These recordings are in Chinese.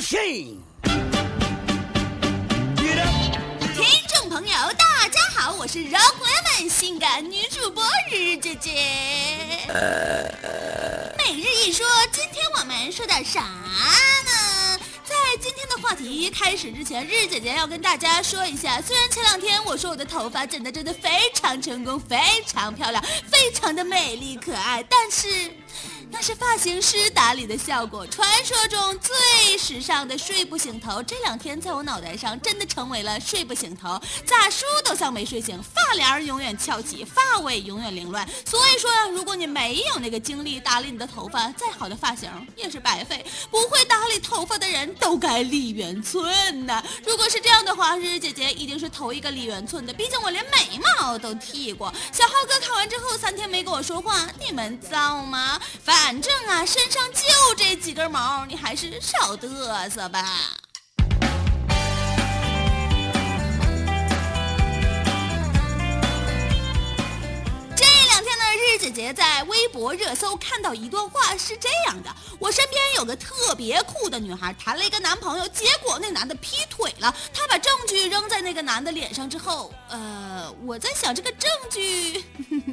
听众朋友，大家好，我是让我们性感女主播日姐姐。每日一说，今天我们说点啥呢？在今天的话题开始之前，日姐姐要跟大家说一下，虽然前两天我说我的头发剪得真的非常成功，非常漂亮，非常的美丽可爱，但是。那是发型师打理的效果。传说中最时尚的睡不醒头，这两天在我脑袋上真的成为了睡不醒头，咋梳都像没睡醒，发帘永远翘起，发尾永远凌乱。所以说，如果你没有那个精力打理你的头发，再好的发型也是白费。不会打理头发的人都该李元寸呐！如果是这样的话，日日姐姐一定是头一个李元寸的，毕竟我连眉毛都剃过。小浩哥看完之后三天没跟我说话，你们造吗？发。反正啊，身上就这几根毛，你还是少嘚瑟吧。微博热搜看到一段话是这样的：我身边有个特别酷的女孩，谈了一个男朋友，结果那男的劈腿了。她把证据扔在那个男的脸上之后，呃，我在想这个证据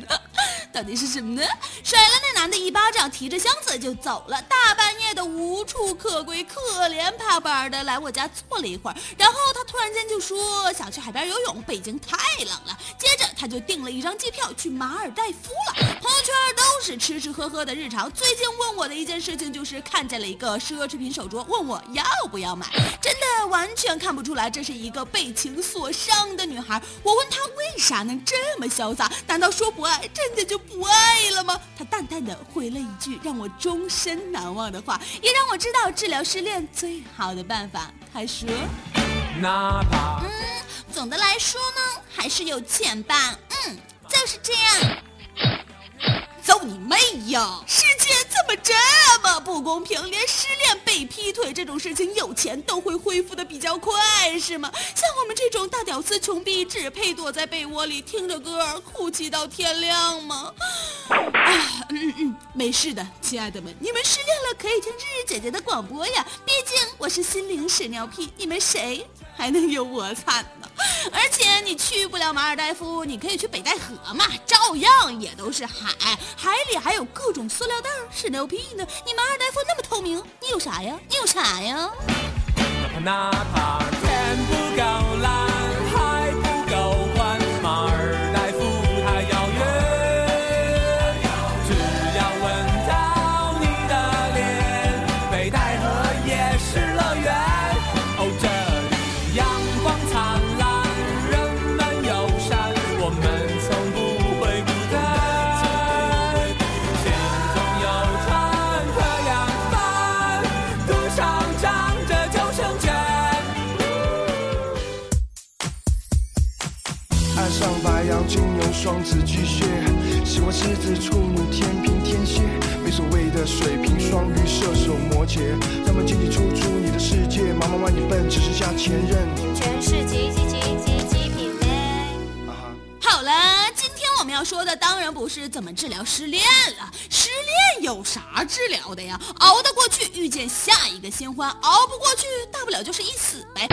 到底是什么呢？甩了那男的一巴掌，提着箱子就走了。大半夜的无处可归，可怜巴巴的来我家坐了一会儿，然后他突然间就说想去海边游泳，北京太冷了。接着他就订了一张机票去马尔代夫了。朋友圈都是吃吃喝喝的日常。最近问我的一件事情就是看见了一个奢侈品手镯，问我要不要买。真的完全看不出来这是一个被情所伤的女孩。我问她为啥能这么潇洒？难道说不爱真的就不爱了吗？她淡淡的回了一句让我终身难忘的话，也让我知道治疗失恋最好的办法。她说：哪怕嗯，总的来说呢，还是有钱吧。嗯，就是这样。世界怎么这么不公平？连失恋、被劈腿这种事情，有钱都会恢复的比较快，是吗？像我们这种大屌丝、穷逼，只配躲在被窝里听着歌哭泣到天亮吗？啊，嗯嗯，没事的，亲爱的们，你们失恋了可以听日日姐姐的广播呀。毕竟我是心灵屎尿屁，你们谁还能有我惨呢？而且你去不了马尔代夫，你可以去北戴河嘛，照样也都是海，海里还有各种塑料袋，是牛逼呢。你马尔代夫那么透明，你有啥呀？你有啥呀？双子巨蟹，喜欢狮子、处女、天平、天蝎，没所谓的水瓶、双鱼、射手、摩羯，他们进进出出你的世界，忙忙完你笨，只剩下前任。全是极极极极极品味。好了，今天我们要说的当然不是怎么治疗失恋了，失恋有啥治疗的呀？熬得过去，遇见下一个新欢；熬不过去，大不了就是一死呗。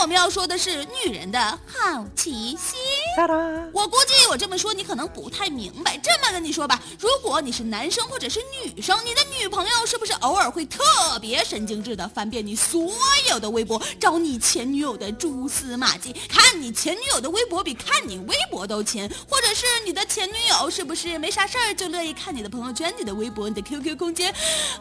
我们要说的是女人的好奇心。我估计我这么说你可能不太明白。这么跟你说吧，如果你是男生或者是女生，你的女朋友是不是偶尔会特别神经质的翻遍你所有的微博，找你前女友的蛛丝马迹？看你前女友的微博比看你微博都勤，或者是你的前女友是不是没啥事儿就乐意看你的朋友圈、你的微博、你的 QQ 空间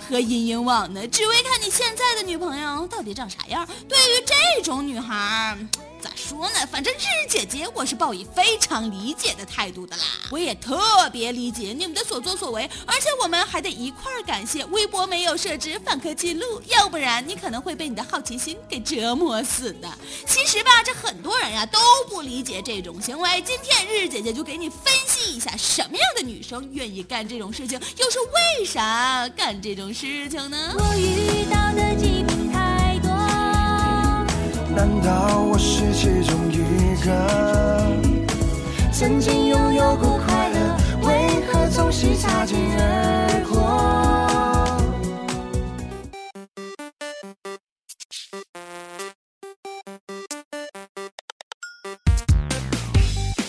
和阴影网呢？只为看你现在的女朋友到底长啥样？对于这种女。孩儿，咋说呢？反正日日姐姐我是抱以非常理解的态度的啦。我也特别理解你们的所作所为，而且我们还得一块儿感谢微博没有设置访客记录，要不然你可能会被你的好奇心给折磨死的。其实吧，这很多人呀都不理解这种行为。今天日日姐姐就给你分析一下，什么样的女生愿意干这种事情，又是为啥干这种事情呢？我遇到的难道我是其中一个？曾经拥有过快乐为何总是擦肩而过？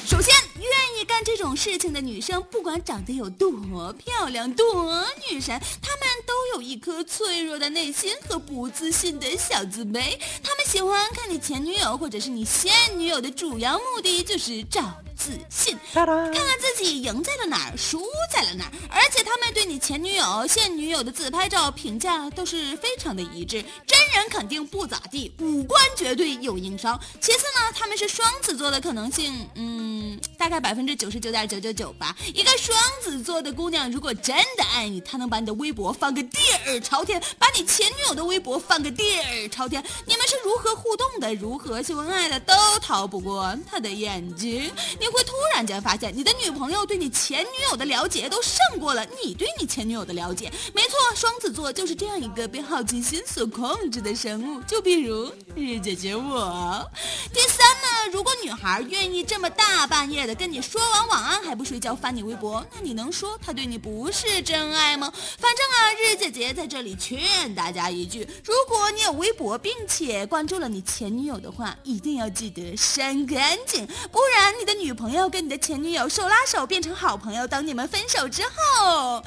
首先愿意干这种事情的女生不管长得有多漂亮多女神她们都有一颗脆弱的内心和不自信的小自卑。她们喜欢看你前女友或者是你现女友的主要目的就是找。自信，看看自己赢在了哪儿，输在了哪儿。而且他们对你前女友、现女友的自拍照评价都是非常的一致，真人肯定不咋地，五官绝对有硬伤。其次呢，他们是双子座的可能性，嗯，大概百分之九十九点九九九吧。一个双子座的姑娘如果真的爱你，她能把你的微博放个地儿朝天，把你前女友的微博放个地儿朝天。你们是如何互动的，如何秀恩爱的，都逃不过她的眼睛。你会会突然间发现，你的女朋友对你前女友的了解都胜过了你对你前女友的了解。没错，双子座就是这样一个被好奇心所控制的生物。就比如日姐姐我。第三呢，如果女孩愿意这么大半夜的跟你说完晚安还不睡觉翻你微博，那你能说她对你不是真爱吗？反正啊，日姐姐在这里劝大家一句：如果你有微博并且关注了你前女友的话，一定要记得删干净，不然你的女。朋友跟你的前女友手拉手变成好朋友，等你们分手之后，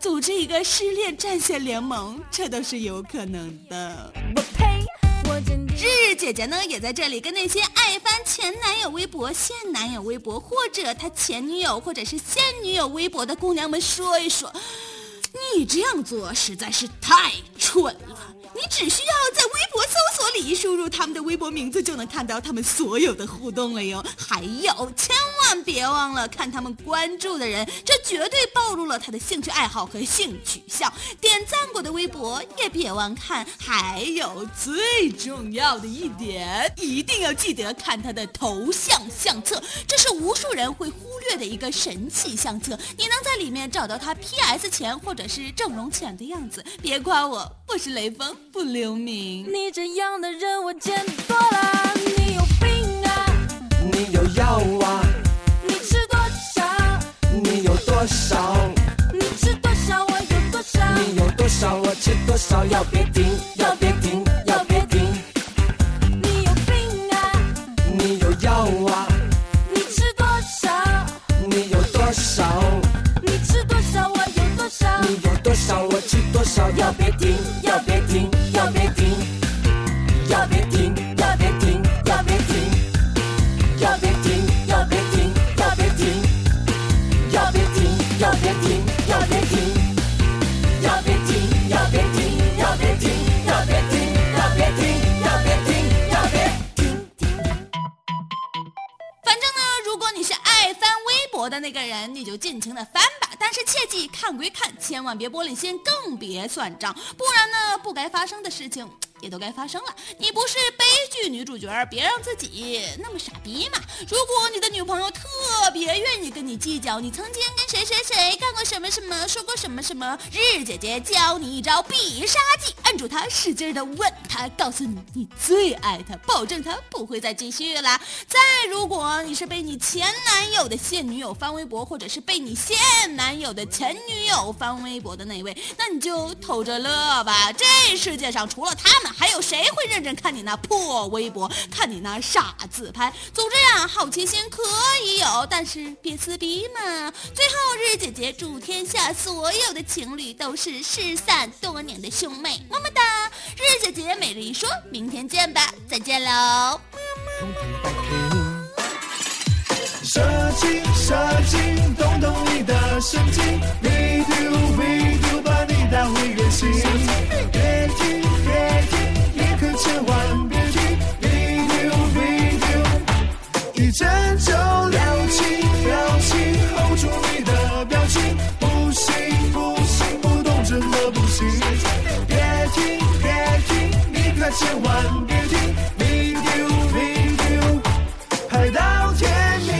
组织一个失恋战线联盟，这都是有可能的。我呸！日日姐姐呢，也在这里跟那些爱翻前男友微博、现男友微博，或者他前女友或者是现女友微博的姑娘们说一说，你这样做实在是太蠢了。你只需要在微博搜索里输入他们的微博名字，就能看到他们所有的互动了哟。还有，千万别忘了看他们关注的人，这绝对暴露了他的兴趣爱好和性取向。点赞过的微博也别忘看。还有最重要的一点，一定要记得看他的头像相册，这是无数人会忽略的一个神奇相册。你能在里面找到他 PS 前或者是整容前的样子。别夸我，我是雷锋。不留名。你这样的人我见多了，你有病啊！你有药啊！你吃多少？你有多少？你吃多少？我有多少？你有多少？我吃多少？要别停，要别停，要别停。那个人，你就尽情的翻吧。但是切记，看归看，千万别玻璃心，更别算账，不然呢，不该发生的事情。也都该发生了。你不是悲剧女主角，别让自己那么傻逼嘛。如果你的女朋友特别愿意跟你计较，你曾经跟谁谁谁干过什么什么，说过什么什么，日姐姐教你一招必杀技，摁住她，使劲的吻她，告诉你你最爱她，保证她不会再继续了。再如果你是被你前男友的现女友翻微博，或者是被你现男友的前女友翻微博的那位，那你就偷着乐吧。这世界上除了他们。还有谁会认真看你那破微博，看你那傻自拍？总之呀，好奇心可以有，但是别撕逼嘛。最后，日姐姐祝天下所有的情侣都是失散多年的兄妹，么么哒！日姐姐每日一说，明天见吧，再见喽。设计设计，动动你的神经千万别停，Lead you, Lead you，拍到天明。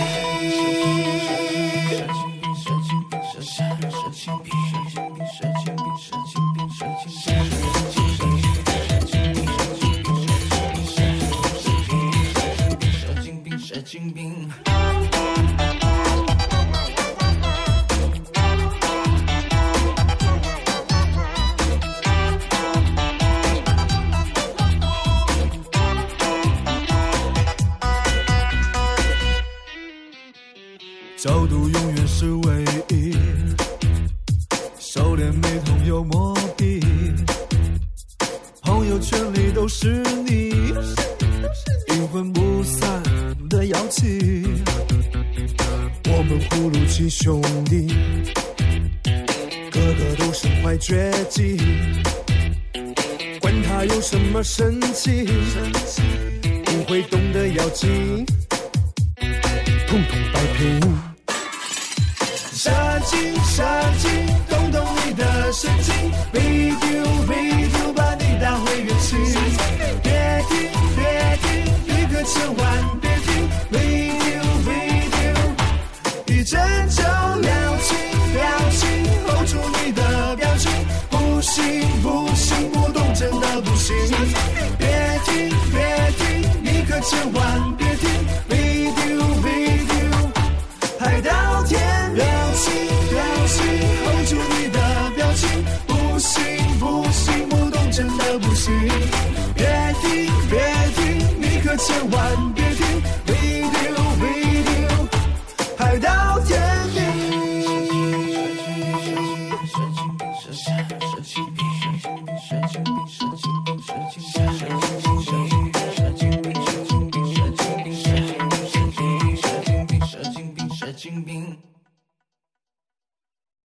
角度永远是唯一，收敛眉头有墨笔，朋友圈里都是你，阴魂不散的妖气，我们葫芦七兄弟，个个都身怀绝技，管他有什么神奇，不会动的妖精，统统摆平。杀鸡杀鸡，动动你的神经，video video 把你打回原形。别停别停，旅客千万别停，video video，一阵就撩起撩起，hold 住你的表情，不行不行，不动真的不行。别停别停，你可千万别不